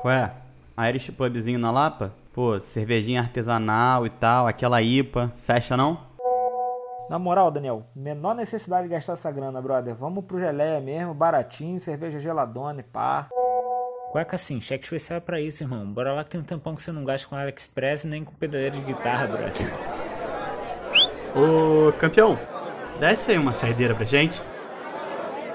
Qual é? Irish Pubzinho na Lapa? Pô, cervejinha artesanal e tal, aquela IPA, fecha não? Na moral, Daniel, menor necessidade de gastar essa grana, brother. Vamos pro geleia mesmo, baratinho, cerveja geladona e pá. Cueca assim, cheque especial é pra isso, irmão. Bora lá que tem um tampão que você não gasta com AliExpress nem com pedaleira de guitarra, brother. Ô, campeão, desce aí uma saideira pra gente.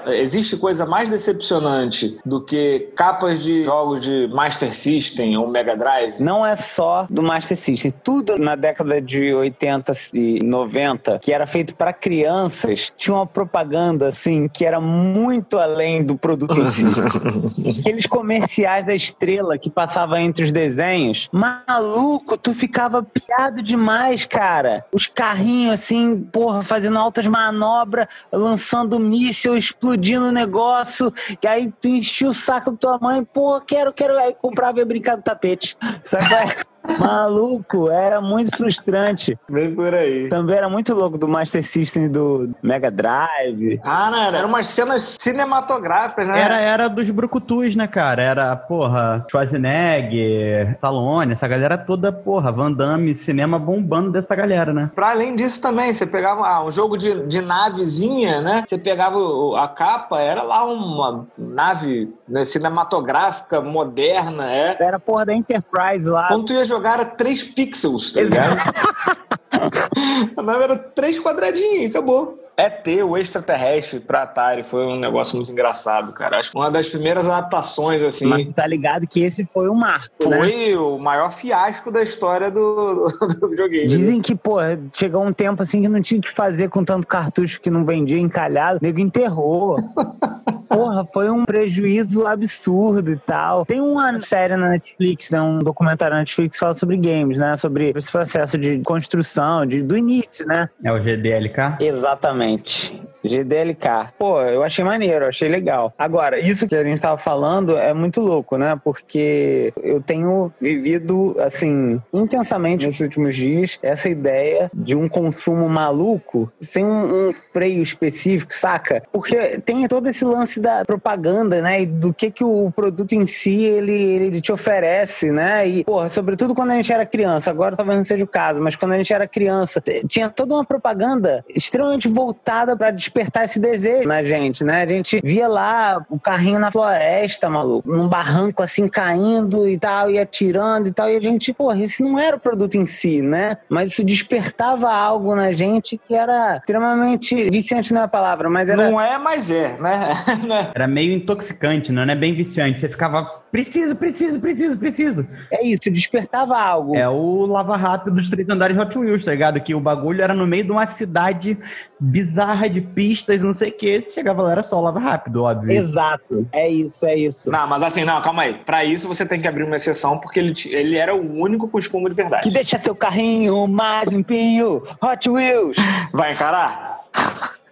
Existe coisa mais decepcionante do que capas de jogos de Master System ou Mega Drive? Não é só do Master System. Tudo na década de 80 e 90, que era feito para crianças, tinha uma propaganda assim que era muito além do produto em si. Aqueles comerciais da estrela que passava entre os desenhos. Maluco, tu ficava piado demais, cara. Os carrinhos assim, porra, fazendo altas manobras, lançando míssil, explodindo explodindo o negócio, e aí tu enchia o saco da tua mãe, pô, quero, quero, aí comprava e brincar no tapete. Sabe? Maluco, era muito frustrante. Vem por aí. Também era muito louco do Master System do Mega Drive. Cara, eram umas cenas cinematográficas, né? Era, era dos brucutus, né, cara? Era, porra, Schwarzenegger, Stallone, essa galera toda, porra, Van Damme, cinema bombando dessa galera, né? Pra além disso também, você pegava ah, um jogo de, de navezinha, né? Você pegava a capa, era lá uma nave né, cinematográfica moderna, é. Era porra da Enterprise lá. Quando tu ia jogar era 3 pixels, tá ligado? a nave era três quadradinhos e acabou. ET, o extraterrestre pra Atari foi um negócio muito engraçado, cara. Acho que uma das primeiras adaptações, assim. Mas tá ligado que esse foi um marco, né? Foi o maior fiasco da história do, do, do videogame. Dizem que, pô, chegou um tempo assim que não tinha o que fazer com tanto cartucho que não vendia encalhado. O nego enterrou. Porra, foi um prejuízo absurdo e tal. Tem uma série na Netflix, né? Um documentário na Netflix que fala sobre games, né? Sobre esse processo de construção, de, do início, né? É o GDLK? Exatamente. GDLK. Pô, eu achei maneiro, eu achei legal. Agora, isso que a gente tava falando é muito louco, né? Porque eu tenho vivido, assim, intensamente nesses últimos dias essa ideia de um consumo maluco sem um, um freio específico, saca? Porque tem todo esse lance da propaganda, né? E do que que o produto em si ele, ele te oferece, né? E, porra, sobretudo quando a gente era criança, agora talvez não seja o caso, mas quando a gente era criança, tinha toda uma propaganda extremamente voltada voltada para despertar esse desejo na gente, né? A gente via lá o carrinho na floresta, maluco, num barranco assim caindo e tal, e atirando e tal, e a gente, porra, isso não era o produto em si, né? Mas isso despertava algo na gente que era extremamente viciante não é a palavra, mas era Não é, mas é, né? Era meio intoxicante, não é bem viciante. Você ficava preciso, preciso, preciso, preciso. É isso, despertava algo. É o lava rápido dos três andares Hot Wheels, tá ligado? Que o bagulho era no meio de uma cidade bizarra de pistas, não sei o que. Se chegava lá, era só lava rápido, óbvio. Exato. É isso, é isso. Não, mas assim, não, calma aí. Pra isso você tem que abrir uma exceção, porque ele, ele era o único com espuma de verdade. Que deixa seu carrinho mais limpinho. Hot Wheels. Vai encarar?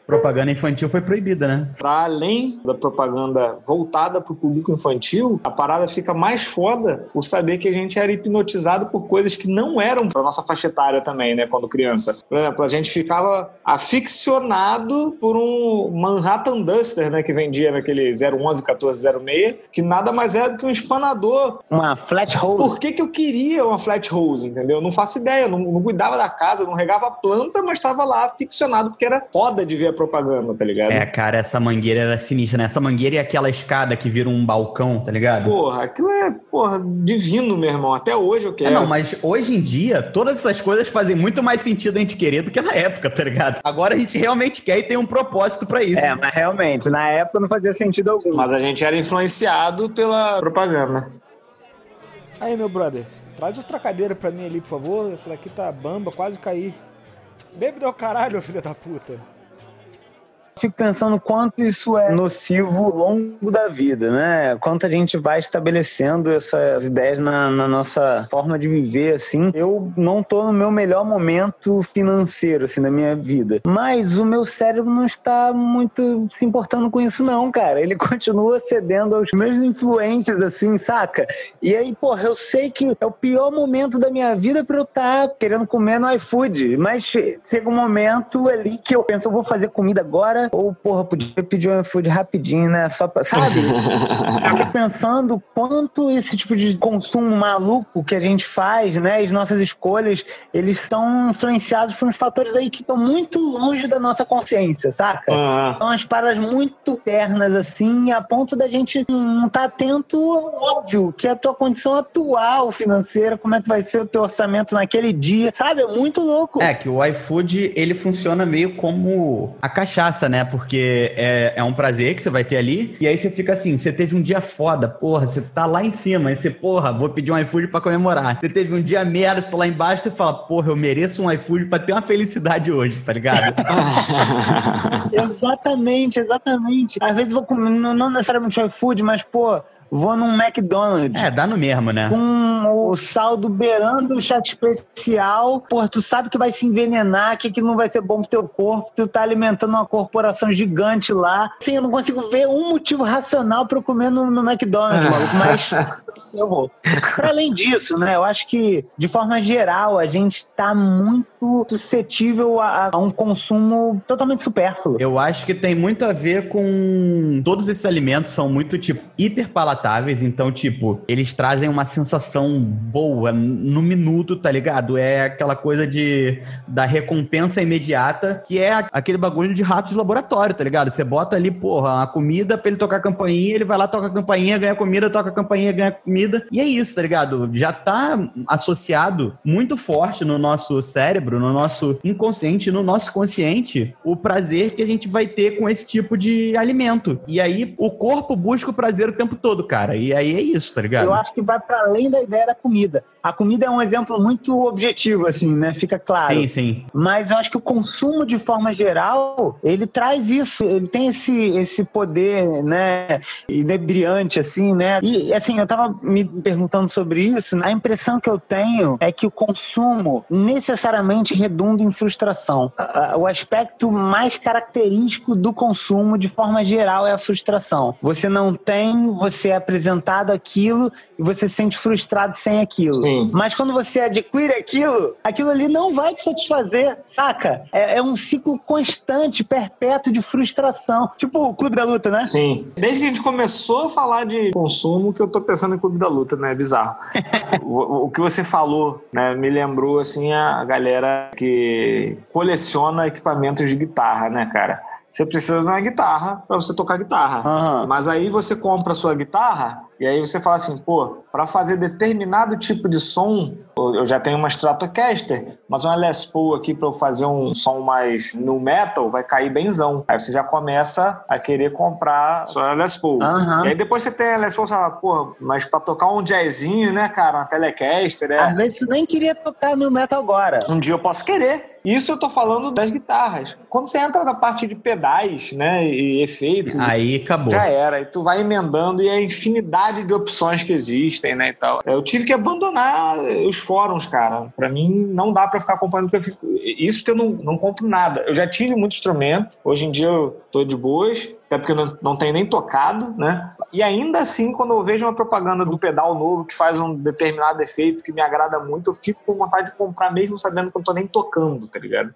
Propaganda infantil foi proibida, né? Para além da propaganda voltada para o público infantil, a parada fica mais foda por saber que a gente era hipnotizado por coisas que não eram para nossa faixa etária também, né, quando criança. Por exemplo, a gente ficava aficionado por um Manhattan Duster, né, que vendia naquele 011 1406, que nada mais é do que um espanador. Uma flat hose. Por que, que eu queria uma flat hose, entendeu? Não faço ideia, não, não cuidava da casa, não regava a planta, mas estava lá aficionado porque era foda de ver a propaganda, tá ligado? É, cara, essa mangueira era sinistra, né? Essa mangueira e aquela escada que vira um balcão, tá ligado? Porra, aquilo é, porra, divino, meu irmão. Até hoje eu quero. É, não, mas hoje em dia, todas essas coisas fazem muito mais sentido a gente querer do que na época, tá ligado? Agora a gente realmente quer e tem um propósito para isso. É, mas realmente, na época não fazia sentido algum. Mas a gente era influenciado pela propaganda. Aí, meu brother, traz outra cadeira pra mim ali, por favor. Essa daqui tá bamba, quase caí. Bebe do caralho, filha da puta. Fico pensando quanto isso é nocivo ao longo da vida, né? Quanto a gente vai estabelecendo essas ideias na, na nossa forma de viver, assim. Eu não tô no meu melhor momento financeiro, assim, da minha vida. Mas o meu cérebro não está muito se importando com isso, não, cara. Ele continua cedendo aos meus influências, assim, saca? E aí, porra, eu sei que é o pior momento da minha vida pra eu estar tá querendo comer no iFood. Mas chega um momento ali que eu penso, eu vou fazer comida agora agora, ou, porra, podia pedir um iFood rapidinho, né? Só pra, sabe? Eu fico pensando quanto esse tipo de consumo maluco que a gente faz, né? As nossas escolhas, eles são influenciados por uns fatores aí que estão muito longe da nossa consciência, saca? Ah. São umas paradas muito ternas, assim, a ponto da gente não estar atento, óbvio, que a tua condição atual financeira, como é que vai ser o teu orçamento naquele dia, sabe? É muito louco. É, que o iFood, ele funciona meio como a cachaça, né? Porque é, é um prazer que você vai ter ali, e aí você fica assim, você teve um dia foda, porra, você tá lá em cima, aí você, porra, vou pedir um iFood pra comemorar. Você teve um dia merda, você tá lá embaixo, você fala, porra, eu mereço um iFood pra ter uma felicidade hoje, tá ligado? Exatamente, exatamente. Às vezes vou comer, não não necessariamente um iFood, mas, pô, vou num McDonald's. é, dá no mesmo, né? Com o saldo beirando o chat especial, pô, tu sabe que vai se envenenar, que, que não vai ser bom pro teu corpo, tu tá alimentando uma corporação gigante lá. Assim, eu não consigo ver um motivo racional pra eu comer no, no McDonald's, maluco, mas eu vou. Pra além disso, né, eu acho que, de forma geral, a gente tá muito suscetível a, a um consumo totalmente supérfluo. Eu acho que tem muito a ver com. Todos esses alimentos são muito, tipo, hiper palatáveis. Então, tipo, eles trazem uma sensação boa no minuto, tá ligado? É aquela coisa de da recompensa imediata, que é aquele bagulho de rato de laboratório, tá ligado? Você bota ali, porra, a comida pra ele tocar a campainha, ele vai lá, toca a campainha, ganha comida, toca a campainha, ganha comida. E é isso, tá ligado? Já tá associado muito forte no nosso cérebro, no nosso inconsciente, no nosso consciente, o prazer que a gente vai ter com esse tipo de alimento. E aí o corpo busca o prazer o tempo todo, cara. E aí é isso, tá ligado? Eu acho que vai para além da ideia da comida. A comida é um exemplo muito objetivo, assim, né? Fica claro. Sim, sim. Mas eu acho que o consumo, de forma geral, ele traz isso. Ele tem esse, esse poder, né? Inebriante, assim, né? E, assim, eu tava me perguntando sobre isso. A impressão que eu tenho é que o consumo necessariamente redunda em frustração. O aspecto mais característico do consumo, de forma geral, é a frustração. Você não tem, você é apresentado aquilo e você se sente frustrado sem aquilo. Sim. Mas quando você adquire aquilo, aquilo ali não vai te satisfazer, saca? É, é um ciclo constante, perpétuo de frustração. Tipo o Clube da Luta, né? Sim. Desde que a gente começou a falar de consumo, que eu tô pensando em Clube da Luta, né? É bizarro. o, o que você falou, né, me lembrou, assim, a galera que coleciona equipamentos de guitarra, né, cara? Você precisa de uma guitarra para você tocar guitarra. Aham. Mas aí você compra a sua guitarra e aí você fala assim, pô, para fazer determinado tipo de som, eu já tenho uma Stratocaster, mas uma Les Paul aqui para eu fazer um som mais no metal vai cair benzão. Aí você já começa a querer comprar a sua Les Paul. Aham. E aí depois você tem a Les Paul, você fala, pô, mas para tocar um jazzinho, né, cara, uma Telecaster, é... Às vezes tu nem queria tocar no metal agora. Um dia eu posso querer. Isso eu tô falando das guitarras. Quando você entra na parte de pedais, né, e efeitos, Aí acabou. já era. E tu vai emendando e a infinidade de opções que existem, né, e tal. Eu tive que abandonar os fóruns, cara. Pra mim, não dá pra ficar acompanhando. porque eu fico- Isso porque eu não, não compro nada. Eu já tive muito instrumento. Hoje em dia eu tô de boas. Até porque eu não, não tenho nem tocado, né? E ainda assim, quando eu vejo uma propaganda do pedal novo que faz um determinado efeito que me agrada muito, eu fico com vontade de comprar mesmo sabendo que eu não tô nem tocando, tá ligado?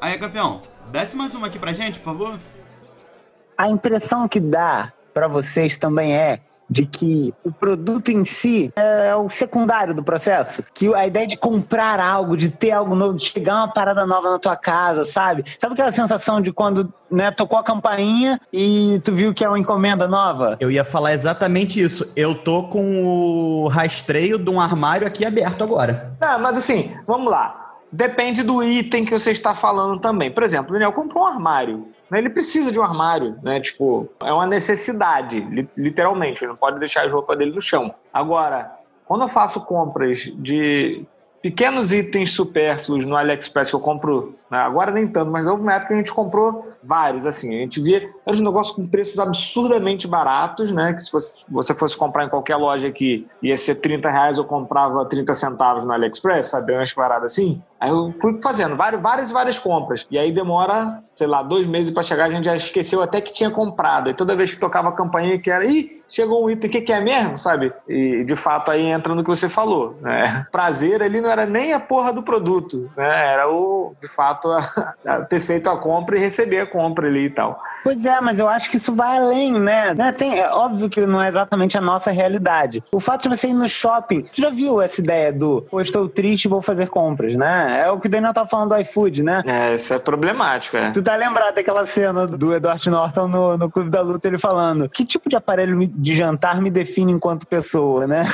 Aí, campeão, desce mais uma aqui pra gente, por favor. A impressão que dá pra vocês também é de que o produto em si é o secundário do processo. Que a ideia de comprar algo, de ter algo novo, de chegar uma parada nova na tua casa, sabe? Sabe aquela sensação de quando né, tocou a campainha e tu viu que é uma encomenda nova? Eu ia falar exatamente isso. Eu tô com o rastreio de um armário aqui aberto agora. Não, mas assim, vamos lá. Depende do item que você está falando também. Por exemplo, o Daniel comprou um armário. né? Ele precisa de um armário, né? Tipo, é uma necessidade, li- literalmente. Ele não pode deixar as roupas dele no chão. Agora, quando eu faço compras de pequenos itens supérfluos no AliExpress que eu compro? Agora nem tanto, mas houve uma época que a gente comprou vários, assim, a gente via era um negócio com preços absurdamente baratos, né, que se fosse- você fosse comprar em qualquer loja aqui ia ser 30 reais, eu comprava 30 centavos no AliExpress, sabe, umas paradas assim. Aí eu fui fazendo várias, várias, várias compras, e aí demora, sei lá, dois meses para chegar, a gente já esqueceu até que tinha comprado, e toda vez que tocava a campainha que era, ih, chegou um item, o que, que é mesmo, sabe? E de fato aí entra no que você falou, né? Prazer ali não era nem a porra do produto, né? Era o, de fato, a, a ter feito a compra e receber a compra ali e tal. Pois é, mas eu acho que isso vai além, né? né? Tem, é óbvio que não é exatamente a nossa realidade. O fato de você ir no shopping, você já viu essa ideia do pô, estou triste vou fazer compras, né? É o que o Daniel tá falando do iFood, né? É, isso é problemático, é. Tu tá lembrado daquela cena do Edward Norton no, no Clube da Luta, ele falando que tipo de aparelho de jantar me define enquanto pessoa, né?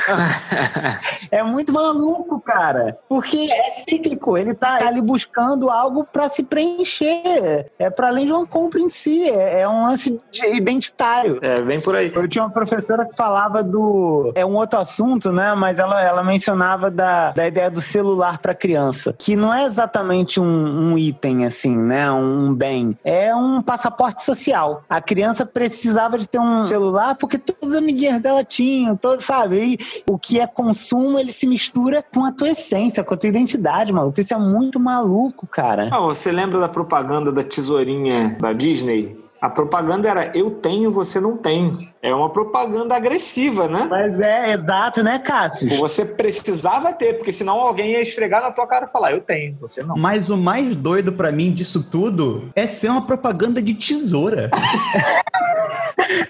é muito maluco, cara. Porque é cíclico, ele tá ali buscando algo para se preencher. É para além de uma compra em si, é, é um lance identitário. É, vem por aí. Eu tinha uma professora que falava do. É um outro assunto, né? Mas ela, ela mencionava da, da ideia do celular para criança, que não é exatamente um, um item, assim, né? Um bem. É um passaporte social. A criança precisava de ter um celular porque todas as amiguinhas dela tinham, todos, sabe? E o que é consumo, ele se mistura com a tua essência, com a tua identidade, maluco. Isso é muito maluco, cara. Ah, você lembra da propaganda da tesourinha da Disney? A propaganda era eu tenho, você não tem. É uma propaganda agressiva, né? Mas é exato, né, Cássio? Você precisava ter, porque senão alguém ia esfregar na tua cara e falar eu tenho, você não. Mas o mais doido para mim disso tudo é ser uma propaganda de tesoura.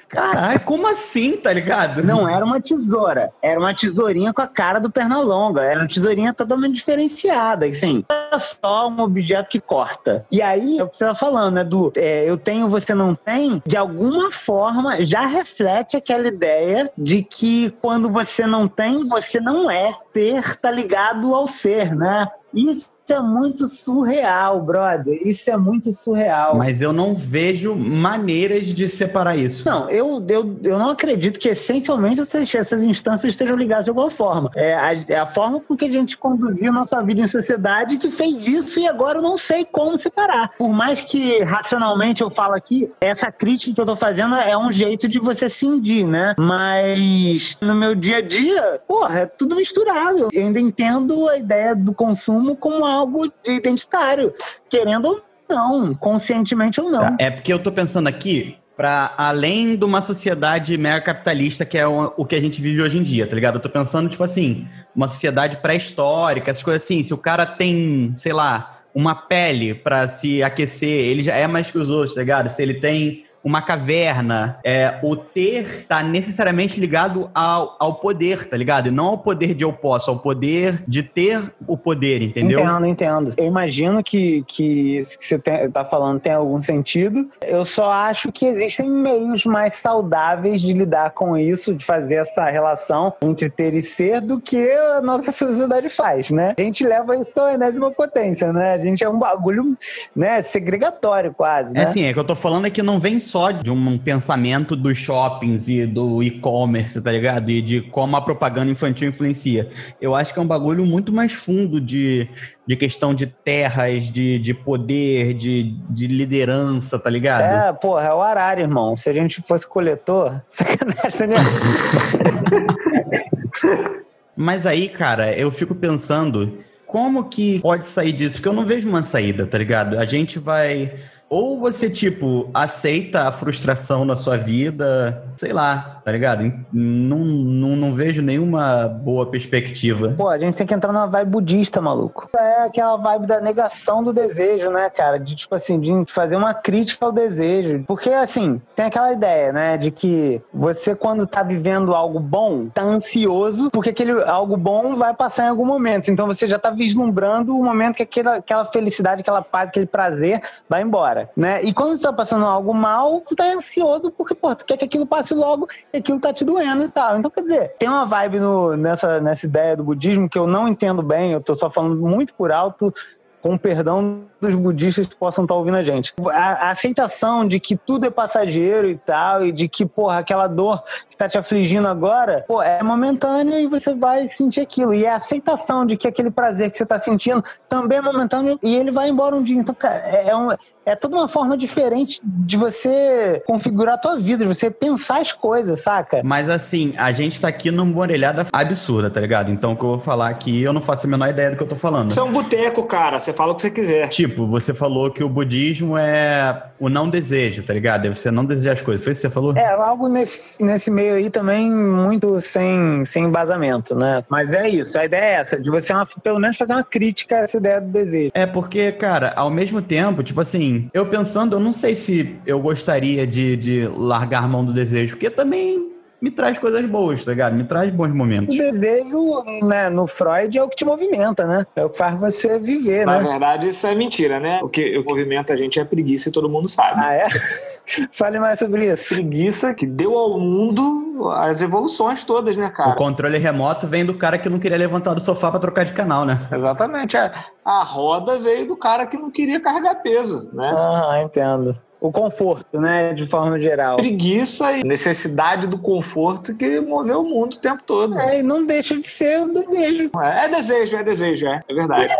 Caralho, como assim, tá ligado? Não era uma tesoura, era uma tesourinha com a cara do Pernalonga. Era uma tesourinha totalmente diferenciada, assim. É só um objeto que corta. E aí, é o que você tá falando, né, do é, eu tenho, você não tem, de alguma forma já reflete aquela ideia de que quando você não tem, você não é. Ter tá ligado ao ser, né? Isso é muito surreal, brother. Isso é muito surreal. Mas eu não vejo maneiras de separar isso. Não, eu, eu, eu não acredito que essencialmente essas, essas instâncias estejam ligadas de alguma forma. É a, é a forma com que a gente conduziu nossa vida em sociedade que fez isso e agora eu não sei como separar. Por mais que racionalmente eu falo aqui, essa crítica que eu tô fazendo é um jeito de você cindir, né? Mas no meu dia a dia, porra, é tudo misturado. Eu ainda entendo a ideia do consumo como algo de identitário, querendo ou não, conscientemente ou não. É porque eu tô pensando aqui para além de uma sociedade mega capitalista que é o, o, que a gente vive hoje em dia, tá ligado? Eu tô pensando, tipo assim, uma sociedade pré-histórica, essas coisas assim. Se o cara tem, sei lá, uma pele para se aquecer, ele já é mais que os outros, tá ligado? Se ele tem uma caverna. É, o ter tá necessariamente ligado ao, ao poder, tá ligado? E não ao poder de eu posso, ao poder de ter o poder, entendeu? Entendo, entendo. Eu imagino que, que isso que você tem, tá falando tem algum sentido. Eu só acho que existem meios mais saudáveis de lidar com isso, de fazer essa relação entre ter e ser do que a nossa sociedade faz, né? A gente leva isso à enésima potência, né? A gente é um bagulho, né, segregatório quase, né? É assim, é que eu tô falando é que não vem só de um pensamento dos shoppings e do e-commerce, tá ligado? E de como a propaganda infantil influencia. Eu acho que é um bagulho muito mais fundo de, de questão de terras, de, de poder, de, de liderança, tá ligado? É, porra, é o Arara, irmão. Se a gente fosse coletor, sacanagem, né? Mas aí, cara, eu fico pensando como que pode sair disso? Porque eu não vejo uma saída, tá ligado? A gente vai ou você, tipo, aceita a frustração na sua vida, sei lá, tá ligado? Não, não, não vejo nenhuma boa perspectiva. Pô, a gente tem que entrar numa vibe budista, maluco. É aquela vibe da negação do desejo, né, cara? De, tipo assim, de fazer uma crítica ao desejo. Porque, assim, tem aquela ideia, né, de que você, quando tá vivendo algo bom, tá ansioso, porque aquele algo bom vai passar em algum momento. Então você já tá vislumbrando o momento que aquela, aquela felicidade, aquela paz, aquele prazer vai embora né? E quando você tá passando algo mal, tu tá ansioso porque, pô, tu quer que aquilo passe logo e aquilo tá te doendo e tal. Então, quer dizer, tem uma vibe no, nessa, nessa ideia do budismo que eu não entendo bem, eu tô só falando muito por alto, com perdão dos budistas que possam estar ouvindo a gente. A, a, aceitação de que tudo é passageiro e tal, e de que, porra, aquela dor que tá te afligindo agora, pô, é momentânea e você vai sentir aquilo. E é a aceitação de que aquele prazer que você tá sentindo também é momentâneo e ele vai embora um dia. Então, cara, é, é, um, é toda uma forma diferente de você configurar a tua vida, de você pensar as coisas, saca? Mas assim, a gente tá aqui numa orelhada absurda, tá ligado? Então o que eu vou falar aqui, eu não faço a menor ideia do que eu tô falando. Isso é um boteco, cara. Você fala o que você quiser. Tipo, você falou que o budismo é o não desejo, tá ligado? É você não desejar as coisas. Foi isso que você falou? É, algo nesse, nesse meio aí também muito sem, sem embasamento, né? Mas é isso, a ideia é essa, de você uma, pelo menos fazer uma crítica a essa ideia do desejo. É porque, cara, ao mesmo tempo, tipo assim, eu pensando, eu não sei se eu gostaria de, de largar a mão do desejo, porque também me traz coisas boas, tá ligado? Me traz bons momentos. O desejo, né, no Freud é o que te movimenta, né? É o que faz você viver, Na né? verdade, isso é mentira, né? O que o que movimenta a gente é preguiça e todo mundo sabe. Ah, é? Fale mais sobre isso. Preguiça que deu ao mundo as evoluções todas, né, O cara? controle remoto vem do cara que não queria levantar do sofá pra trocar de canal, né? Exatamente. A, a roda veio do cara que não queria carregar peso, né? Ah, entendo. O conforto, né, de forma geral. Preguiça e necessidade do conforto que moveu o mundo o tempo todo. É, e não deixa de ser um desejo. É, é desejo, é desejo, é. É verdade.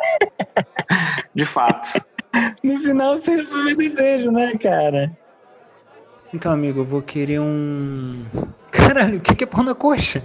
De fato. No final você resolve desejo, né, cara? Então, amigo, eu vou querer um. Caralho, o que que é pão na coxa?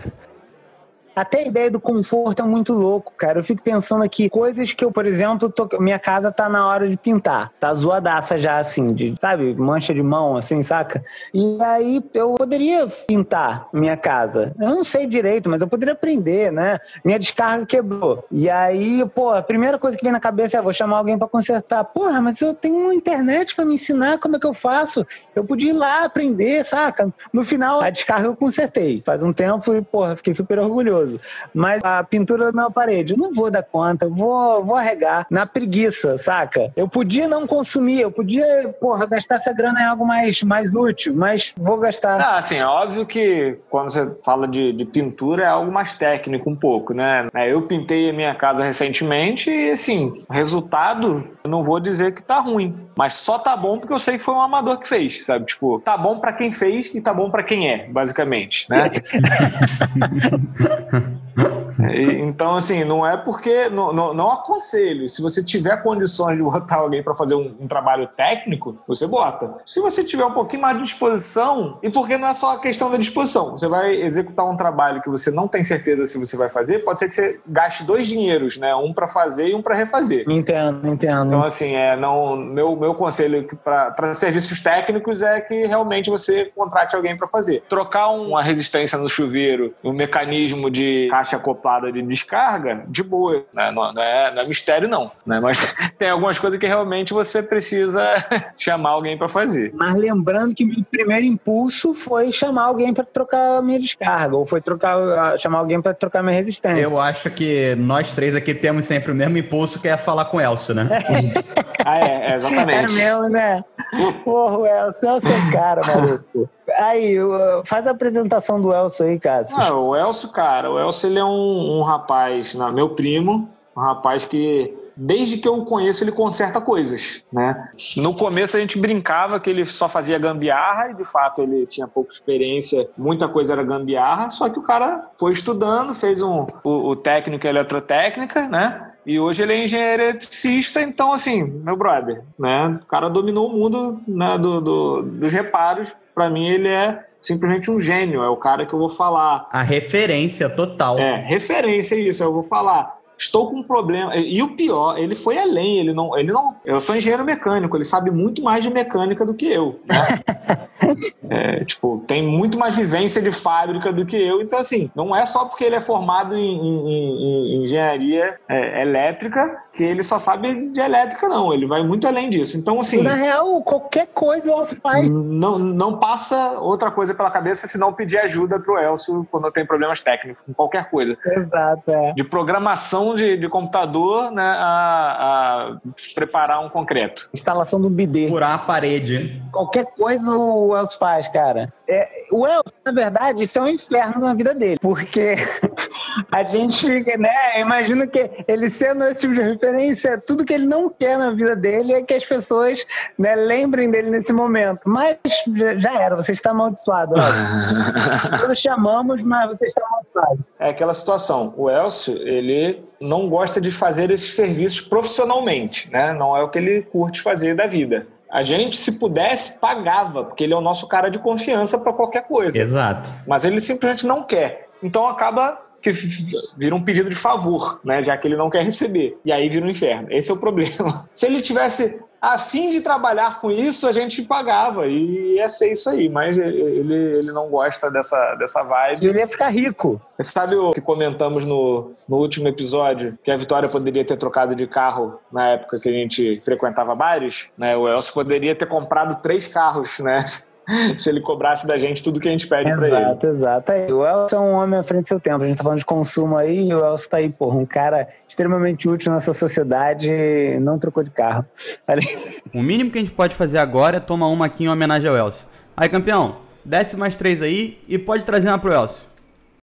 Até a ideia do conforto é muito louco, cara. Eu fico pensando aqui, coisas que eu, por exemplo, tô- minha casa tá na hora de pintar. Tá zoadaça já, assim, de, sabe, mancha de mão, assim, saca? E aí eu poderia pintar minha casa. Eu não sei direito, mas eu poderia aprender, né? Minha descarga quebrou. E aí, pô, a primeira coisa que vem na cabeça é: vou chamar alguém pra consertar. Porra, mas eu tenho uma internet pra me ensinar como é que eu faço. Eu podia ir lá aprender, saca? No final, a descarga eu consertei. Faz um tempo e, porra, fiquei super orgulhoso. Mas a pintura na parede, eu não vou dar conta, eu vou, vou arregar na preguiça, saca? Eu podia não consumir, eu podia, porra, gastar essa grana em algo mais, mais útil, mas vou gastar. Ah, assim, é óbvio que quando você fala de, de pintura é algo mais técnico um pouco, né? É, Eu pintei a minha casa recentemente e, assim, o resultado, eu não vou dizer que tá ruim, mas só tá bom porque eu sei que foi um amador que fez, sabe? Tipo, tá bom pra quem fez e tá bom pra quem é, basicamente, né? Então, assim, não é porque. Não, não, não aconselho. Se você tiver condições de botar alguém para fazer um, um trabalho técnico, você bota. Se você tiver um pouquinho mais de disposição, e porque não é só a questão da disposição, você vai executar um trabalho que você não tem certeza se você vai fazer, pode ser que você gaste dois dinheiros, né? Um para fazer e um para refazer. Entendo, entendo. Então, assim, é, não, meu, meu conselho para serviços técnicos é que realmente você contrate alguém para fazer. Trocar uma resistência no chuveiro, um mecanismo de caixa acoplada de descarga, de boa. Né? Não, não é, não é mistério, não. Né? Mas tem algumas coisas que realmente você precisa chamar alguém para fazer. Mas lembrando que meu primeiro impulso foi chamar alguém pra trocar a minha descarga, ou foi trocar, chamar alguém pra trocar minha resistência. Eu acho que nós três aqui temos sempre o mesmo impulso que é falar com o Elcio, né? Ah, é, é É exatamente. mesmo, né? Porra, o Elcio é o seu cara, maluco. Aí, faz a apresentação do Elcio aí, Cássio. Ah, o Elcio, cara, o Elcio ele é um, um rapaz, né, meu primo, um rapaz que desde que eu o conheço ele conserta coisas, né? No começo a gente brincava que ele só fazia gambiarra e de fato ele tinha pouca experiência, muita coisa era gambiarra, só que o cara foi estudando, fez um, o, o técnico em eletrotécnica, né? E hoje ele é engenheiro eletricista, então assim, meu brother, né? O cara dominou o mundo né, do, do- dos reparos. Pra mim ele é simplesmente um gênio, é o cara que eu vou falar. A referência total. É, referência é isso, eu vou falar. Estou com um problema. E o pior, ele foi além, ele não, ele não. Eu sou engenheiro mecânico, ele sabe muito mais de mecânica do que eu. Né? É, tipo, tem muito mais vivência de fábrica do que eu. Então, assim, não é só porque ele é formado em, em- em- engenharia é, elétrica que ele só sabe de elétrica, não. Ele vai muito além disso. Então, assim. Na real, qualquer coisa ela faz. Não, não passa outra coisa pela cabeça senão pedir ajuda pro Elcio quando tem problemas técnicos, com qualquer coisa. Exato, é. De programação de, de computador né, a, a preparar um concreto. Instalação do bidê. Furar a parede. Qualquer coisa o Elcio faz, cara. É, o Elcio, na verdade, isso é um inferno na vida dele. Porque a gente, né, imagina que ele sendo esse tipo de referência, tudo que ele não quer na vida dele é que as pessoas né, lembrem dele nesse momento. Mas já, era, você está amaldiçoado. Todos chamamos, mas você está amaldiçoado. É aquela situação. O Elcio, ele não gosta de fazer esses serviços profissionalmente, né? Não é o que ele curte fazer da vida. A gente, se pudesse, pagava, porque ele é o nosso cara de confiança para qualquer coisa. Exato. Mas ele simplesmente não quer. Então acaba que vira um pedido de favor, né? Já que ele não quer receber. E aí vira um inferno. Esse é o problema. Se ele tivesse a fim de trabalhar com isso, a gente pagava. E ia ser isso aí. Mas ele, ele não gosta dessa, dessa vibe. Ele ia ficar rico. Você sabe o que comentamos no, no último episódio? Que a Vitória poderia ter trocado de carro na época que a gente frequentava bares? Né? O Elcio poderia ter comprado três carros, né? se ele cobrasse da gente tudo que a gente pede pra ele. Exato, exato. O Elcio é um homem à frente do seu tempo. A gente tá falando de consumo aí e o Elcio tá aí, porra, um cara extremamente útil nessa sociedade não trocou de carro. O mínimo que a gente pode fazer agora é tomar uma aqui em homenagem ao Elcio. Aí, campeão, desce mais três aí e pode trazer uma pro Elcio.